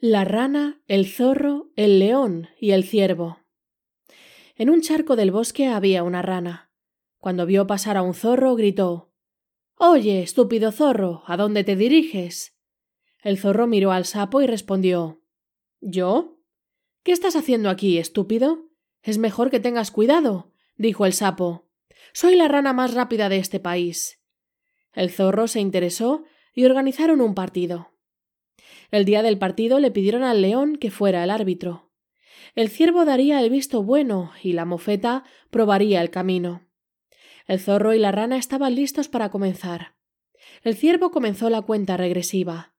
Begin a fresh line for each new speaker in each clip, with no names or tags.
La rana, el zorro, el león y el ciervo. En un charco del bosque había una rana. Cuando vio pasar a un zorro, gritó Oye, estúpido zorro, ¿a dónde te diriges? El zorro miró al sapo y respondió ¿Yo? ¿Qué estás haciendo aquí, estúpido? Es mejor que tengas cuidado, dijo el sapo. Soy la rana más rápida de este país. El zorro se interesó y organizaron un partido. El día del partido le pidieron al león que fuera el árbitro. El ciervo daría el visto bueno y la mofeta probaría el camino. El zorro y la rana estaban listos para comenzar. El ciervo comenzó la cuenta regresiva.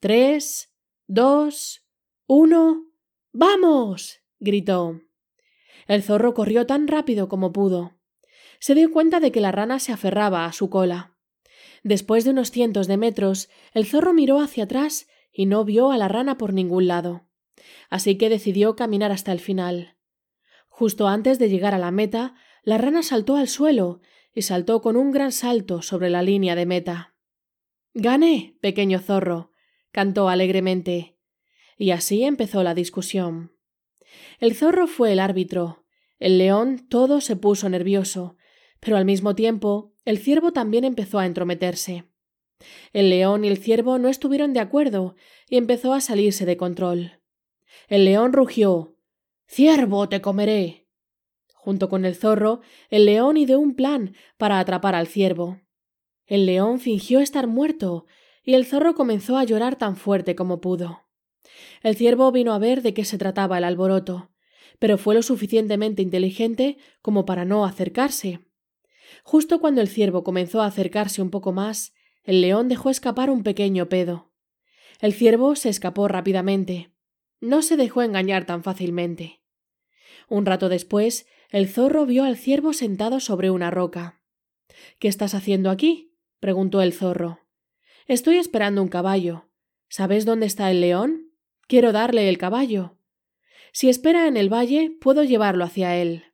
Tres, dos, uno. ¡Vamos! gritó. El zorro corrió tan rápido como pudo. Se dio cuenta de que la rana se aferraba a su cola. Después de unos cientos de metros, el zorro miró hacia atrás y no vio a la rana por ningún lado. Así que decidió caminar hasta el final. Justo antes de llegar a la meta, la rana saltó al suelo y saltó con un gran salto sobre la línea de meta. Gané, pequeño zorro, cantó alegremente. Y así empezó la discusión. El zorro fue el árbitro. El león todo se puso nervioso, pero al mismo tiempo el ciervo también empezó a entrometerse. El león y el ciervo no estuvieron de acuerdo y empezó a salirse de control. El león rugió Ciervo, te comeré. Junto con el zorro, el león ideó un plan para atrapar al ciervo. El león fingió estar muerto y el zorro comenzó a llorar tan fuerte como pudo. El ciervo vino a ver de qué se trataba el alboroto, pero fue lo suficientemente inteligente como para no acercarse. Justo cuando el ciervo comenzó a acercarse un poco más, el león dejó escapar un pequeño pedo. El ciervo se escapó rápidamente. No se dejó engañar tan fácilmente. Un rato después, el zorro vio al ciervo sentado sobre una roca. ¿Qué estás haciendo aquí? preguntó el zorro. Estoy esperando un caballo. ¿Sabes dónde está el león? Quiero darle el caballo. Si espera en el valle, puedo llevarlo hacia él.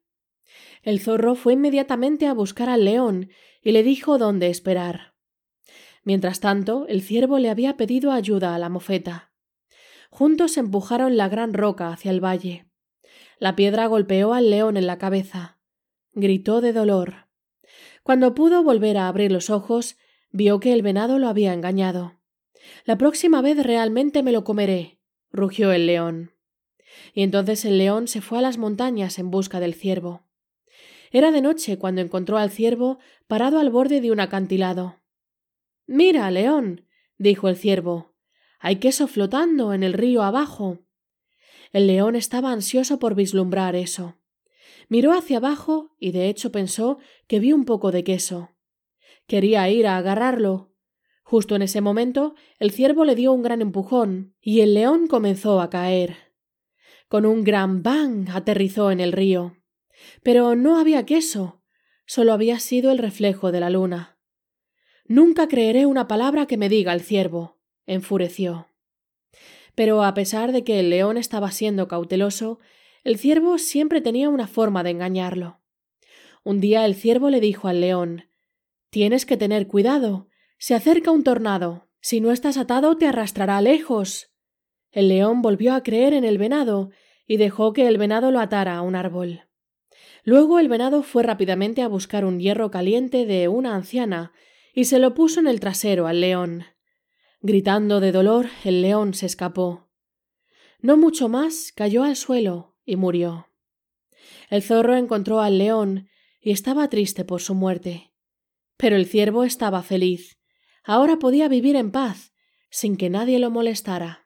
El zorro fue inmediatamente a buscar al león y le dijo dónde esperar. Mientras tanto, el ciervo le había pedido ayuda a la mofeta. Juntos empujaron la gran roca hacia el valle. La piedra golpeó al león en la cabeza. Gritó de dolor. Cuando pudo volver a abrir los ojos, vio que el venado lo había engañado. La próxima vez realmente me lo comeré, rugió el león. Y entonces el león se fue a las montañas en busca del ciervo. Era de noche cuando encontró al ciervo parado al borde de un acantilado. Mira, león, dijo el ciervo. Hay queso flotando en el río abajo. El león estaba ansioso por vislumbrar eso. Miró hacia abajo y de hecho pensó que vio un poco de queso. Quería ir a agarrarlo. Justo en ese momento el ciervo le dio un gran empujón y el león comenzó a caer. Con un gran bang aterrizó en el río. Pero no había queso, solo había sido el reflejo de la luna. Nunca creeré una palabra que me diga el ciervo. enfureció. Pero a pesar de que el león estaba siendo cauteloso, el ciervo siempre tenía una forma de engañarlo. Un día el ciervo le dijo al león Tienes que tener cuidado. Se acerca un tornado. Si no estás atado te arrastrará lejos. El león volvió a creer en el venado y dejó que el venado lo atara a un árbol. Luego el venado fue rápidamente a buscar un hierro caliente de una anciana y se lo puso en el trasero al león. Gritando de dolor, el león se escapó. No mucho más cayó al suelo y murió. El zorro encontró al león y estaba triste por su muerte. Pero el ciervo estaba feliz. Ahora podía vivir en paz, sin que nadie lo molestara.